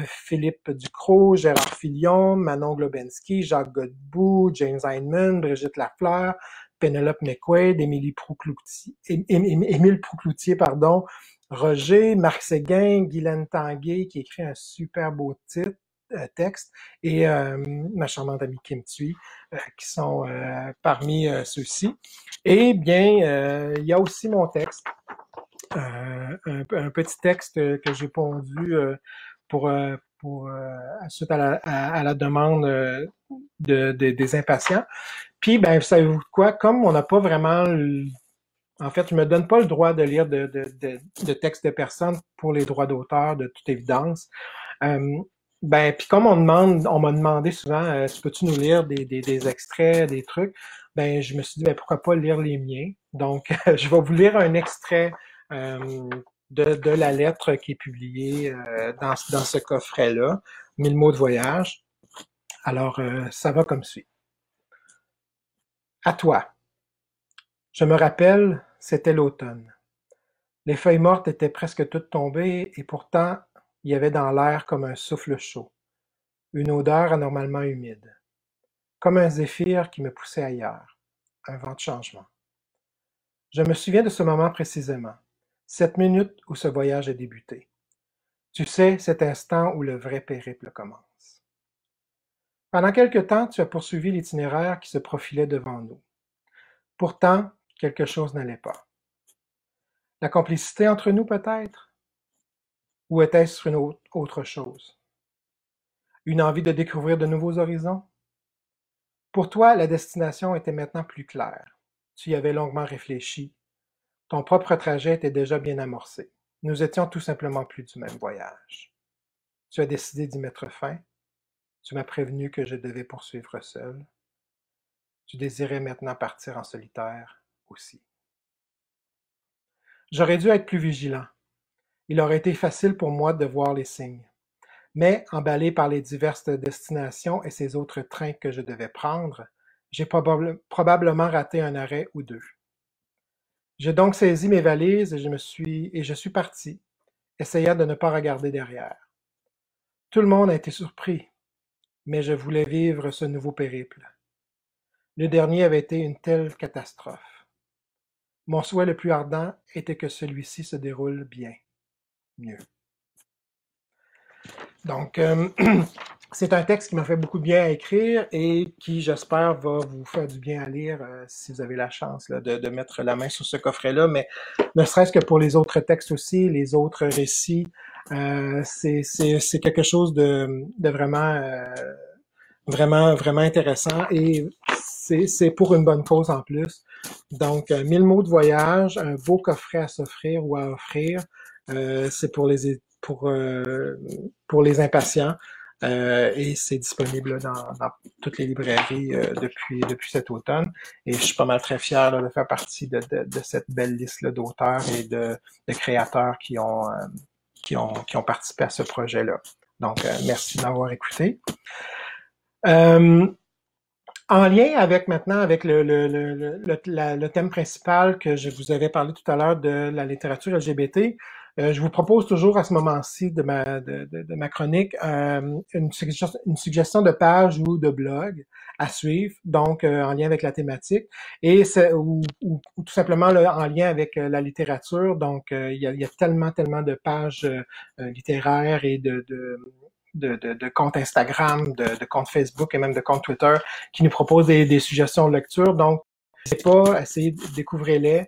Philippe Ducrot, Gérard Filion, Manon Globensky, Jacques Godbout, James Heinemann, Brigitte Lafleur, Penelope McQuaid, Émilie Proucloutier, Émile Proucloutier, pardon, Roger, Marc Séguin, Guylaine Tanguay, qui écrit un super beau titre, euh, texte, et euh, ma charmante amie Kim Thuy, qui sont parmi ceux-ci. Et bien, il y a aussi mon texte, un, un, petit texte que j'ai pondu pour, euh, pour euh, suite à la, à, la demande euh, de, des impatients. Puis, ben, savez-vous quoi? Comme on n'a pas vraiment en fait, je me donne pas le droit de lire de, de, de, de textes de personnes pour les droits d'auteur, de toute évidence. Euh, ben, puis comme on demande, on m'a demandé souvent, euh, peux-tu nous lire des, des, des, extraits, des trucs? Ben, je me suis dit, ben, pourquoi pas lire les miens? Donc, je vais vous lire un extrait euh, de, la lettre qui est publiée euh, dans, dans ce coffret-là, Mille mots de voyage. Alors, euh, ça va comme suit. À toi. Je me rappelle, c'était l'automne. Les feuilles mortes étaient presque toutes tombées et pourtant, il y avait dans l'air comme un souffle chaud, une odeur anormalement humide, comme un zéphyr qui me poussait ailleurs, un vent de changement. Je me souviens de ce moment précisément cette minute où ce voyage a débuté. Tu sais, cet instant où le vrai périple commence. Pendant quelque temps, tu as poursuivi l'itinéraire qui se profilait devant nous. Pourtant, quelque chose n'allait pas. La complicité entre nous peut-être? Ou était-ce une autre chose? Une envie de découvrir de nouveaux horizons? Pour toi, la destination était maintenant plus claire. Tu y avais longuement réfléchi, ton propre trajet était déjà bien amorcé. Nous étions tout simplement plus du même voyage. Tu as décidé d'y mettre fin. Tu m'as prévenu que je devais poursuivre seul. Tu désirais maintenant partir en solitaire aussi. J'aurais dû être plus vigilant. Il aurait été facile pour moi de voir les signes. Mais, emballé par les diverses destinations et ces autres trains que je devais prendre, j'ai probablement raté un arrêt ou deux. J'ai donc saisi mes valises et je me suis et je suis parti, essayant de ne pas regarder derrière. Tout le monde a été surpris, mais je voulais vivre ce nouveau périple. Le dernier avait été une telle catastrophe. Mon souhait le plus ardent était que celui-ci se déroule bien, mieux. Donc, c'est un texte qui m'a fait beaucoup de bien à écrire et qui, j'espère, va vous faire du bien à lire si vous avez la chance de, de, mettre la main sur ce coffret-là. Mais ne serait-ce que pour les autres textes aussi, les autres récits, euh, c'est quelque chose de, de vraiment, vraiment, vraiment intéressant et c'est pour une bonne cause en plus. Donc, 1000 mots de voyage, un beau coffret à s'offrir ou à offrir. Euh, c'est pour les pour euh, pour les impatients euh, et c'est disponible dans, toutes les librairies euh, depuis depuis cet automne. Et je suis pas mal très fier de faire partie de, cette belle liste d'auteurs et de, créateurs qui ont euh, qui ont qui ont participé à ce projet-là. Donc, merci d'avoir écouté. En lien avec maintenant avec le, le, le, le, thème principal que je vous avais parlé tout à l'heure de la littérature LGBT, euh, je vous propose toujours à ce moment-ci de ma, de, de, ma chronique euh, une, suggestion, une, suggestion, de page ou de blog à suivre, donc euh, en lien avec la thématique, et ou, ou, tout simplement là, en lien avec la littérature. Donc, il y a, y a, tellement, tellement de pages littéraires et de, de de, de, de comptes Instagram, de, de comptes Facebook et même de comptes Twitter qui nous proposent des, des suggestions de lecture. Donc, c'est pas, essayer de découvrir les euh,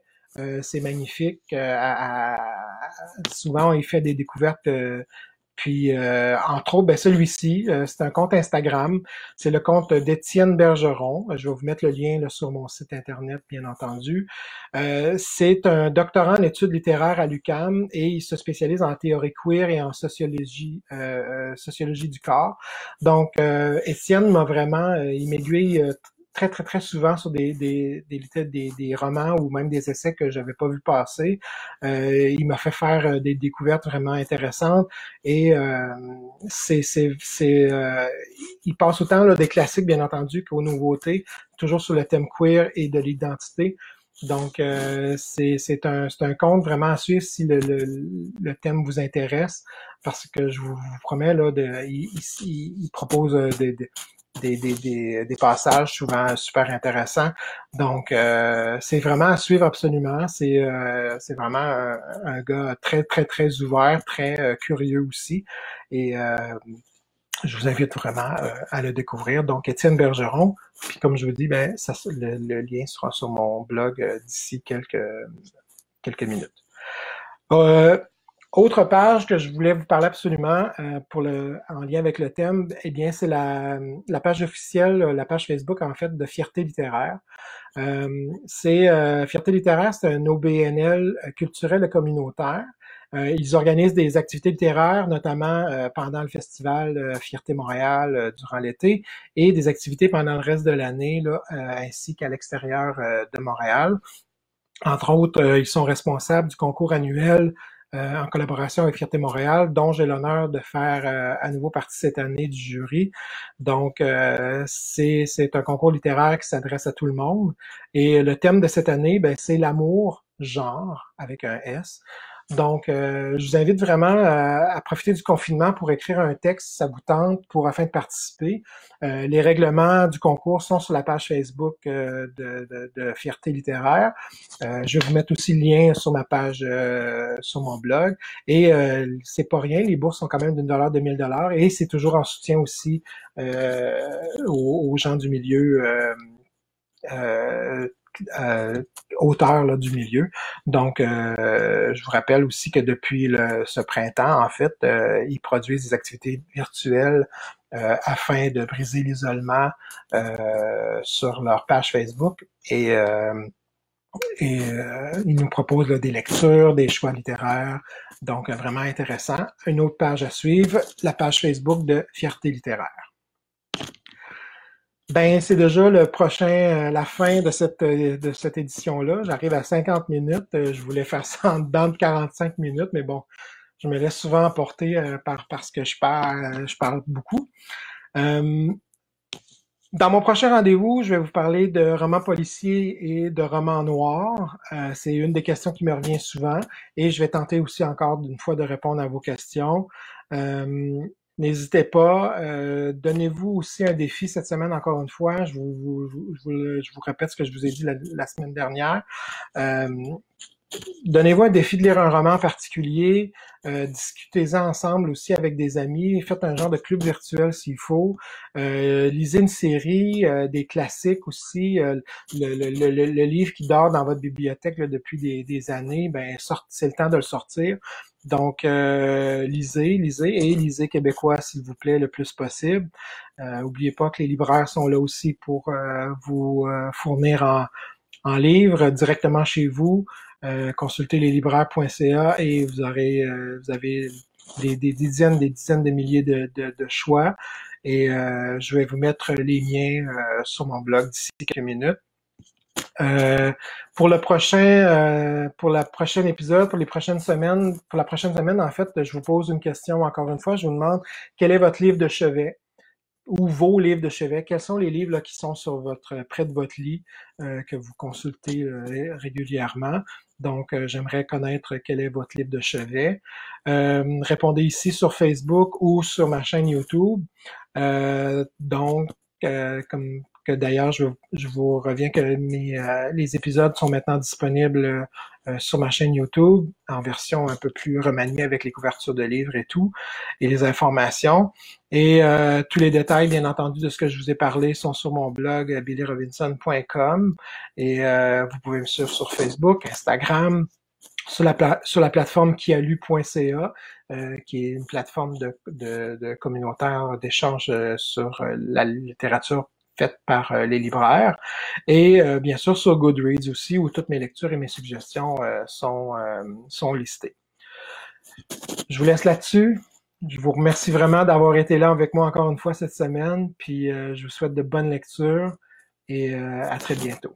c'est magnifique. Euh, souvent, il fait des découvertes euh, puis, euh, entre autres, ben, celui-ci, euh, c'est un compte Instagram. C'est le compte d'Étienne Bergeron. Je vais vous mettre le lien là, sur mon site Internet, bien entendu. Euh, c'est un doctorant en études littéraires à l'UCAM et il se spécialise en théorie queer et en sociologie, sociologie du corps. Donc, Étienne m'a vraiment, il très, très, très souvent sur des, des, des, des, romans ou même des essais que j'avais pas vu passer. Euh, il m'a fait faire euh, des découvertes vraiment intéressantes et euh, c'est, c'est, c'est, euh, il passe autant là, des classiques, bien entendu, qu'aux nouveautés, toujours sur le thème queer et de l'identité. Donc, euh, c'est, c'est un, c'est un compte vraiment à suivre si le, le, le thème vous intéresse, parce que je vous, promets, là, de, il, il, il propose des, des, des, des, des, passages souvent super intéressants. Donc, euh, c'est vraiment à suivre absolument. C'est euh, vraiment un, gars très, très, très ouvert, très euh, curieux aussi. Et je vous invite vraiment à le découvrir. Donc, Étienne Bergeron. Puis, comme je vous dis, ben, le lien sera sur mon blog d'ici quelques, quelques minutes. Autre page que je voulais vous parler absolument euh, pour le, en lien avec le thème, eh bien, c'est la, la, page officielle, la page Facebook en fait de Fierté littéraire. Euh, c'est euh, Fierté littéraire, c'est un OBNL culturel et communautaire. ils organisent des activités littéraires, notamment pendant le festival Fierté Montréal durant l'été, et des activités pendant le reste de l'année, ainsi qu'à l'extérieur de Montréal. Entre autres, ils sont responsables du concours annuel euh, en collaboration avec Fierté Montréal, dont j'ai l'honneur de faire euh, à nouveau partie cette année du jury. Donc, euh, c'est un concours littéraire qui s'adresse à tout le monde. Et le thème de cette année, ben, c'est l'amour, genre, avec un S. Donc, euh, je vous invite vraiment à, profiter du confinement pour écrire un texte ça vous tente, pour afin de participer. Euh, les règlements du concours sont sur la page Facebook euh, de, de, Fierté littéraire. je vais vous mettre aussi le lien sur ma page, sur mon blog. Et c'est pas rien, les bourses sont quand même d'une dollar, de mille dollars, et c'est toujours en soutien aussi aux, aux, gens du milieu. Euh, euh, là, du milieu. Donc, euh, je vous rappelle aussi que depuis le, ce printemps, en fait, euh, ils produisent des activités virtuelles euh, afin de briser l'isolement sur leur page Facebook et et ils nous proposent des lectures, des choix littéraires, donc vraiment intéressant. Une autre page à suivre, la page Facebook de Fierté littéraire. Ben, c'est déjà le prochain, euh, la fin de cette, euh, de cette édition-là. J'arrive à 50 minutes. Euh, je voulais faire ça en dedans de 45 minutes, mais bon, je me laisse souvent emporter par, parce que je parle, je parle beaucoup. dans mon prochain rendez-vous, je vais vous parler de romans policiers et de romans noirs. c'est une des questions qui me revient souvent et je vais tenter aussi encore une fois de répondre à vos questions. N'hésitez pas. Euh, donnez-vous aussi un défi cette semaine, encore une fois. Je vous, répète ce que je vous ai dit la, semaine dernière. Euh, donnez-vous un défi de lire un roman particulier, euh, discutez-en ensemble aussi avec des amis, faites un genre de club virtuel s'il faut, euh, lisez une série, euh, des classiques aussi, euh, le, livre qui dort dans votre bibliothèque là, depuis des, années, ben c'est le temps de le sortir. Donc, lisez, lisez et lisez québécois, s'il vous plaît, le plus possible. Euh, oubliez pas que les libraires sont là aussi pour vous fournir en, en livres directement chez vous. Euh, consultez leslibraires.ca et vous aurez euh, vous avez des, des, dizaines, des dizaines de milliers de, choix. Et euh, je vais vous mettre les miens sur mon blog d'ici quelques minutes. pour le prochain, pour la prochaine épisode, pour les prochaines semaines, pour la prochaine semaine, en fait, je vous pose une question encore une fois. Je vous demande quel est votre livre de chevet ou vos livres de chevet? Quels sont les livres qui sont sur votre près de votre lit que vous consultez régulièrement? Donc, euh, j'aimerais connaître quel est votre livre de chevet. répondez ici sur Facebook ou sur ma chaîne YouTube. donc, comme d'ailleurs, je, vous reviens que euh, les épisodes sont maintenant disponibles euh, sur ma chaîne YouTube en version un peu plus remaniée avec les couvertures de livres et tout, et les informations. Et euh, tous les détails, bien entendu, de ce que je vous ai parlé sont sur mon blog billyrobinson.com et vous pouvez me suivre sur Facebook, Instagram, sur la, plateforme kialu.ca, qui est une plateforme de communautaire d'échange sur la littérature faites par euh, les libraires. Et euh, bien sûr sur Goodreads aussi, où toutes mes lectures et mes suggestions euh, sont, sont listées. Je vous laisse là-dessus. Je vous remercie vraiment d'avoir été là avec moi encore une fois cette semaine. Puis je vous souhaite de bonnes lectures et à très bientôt.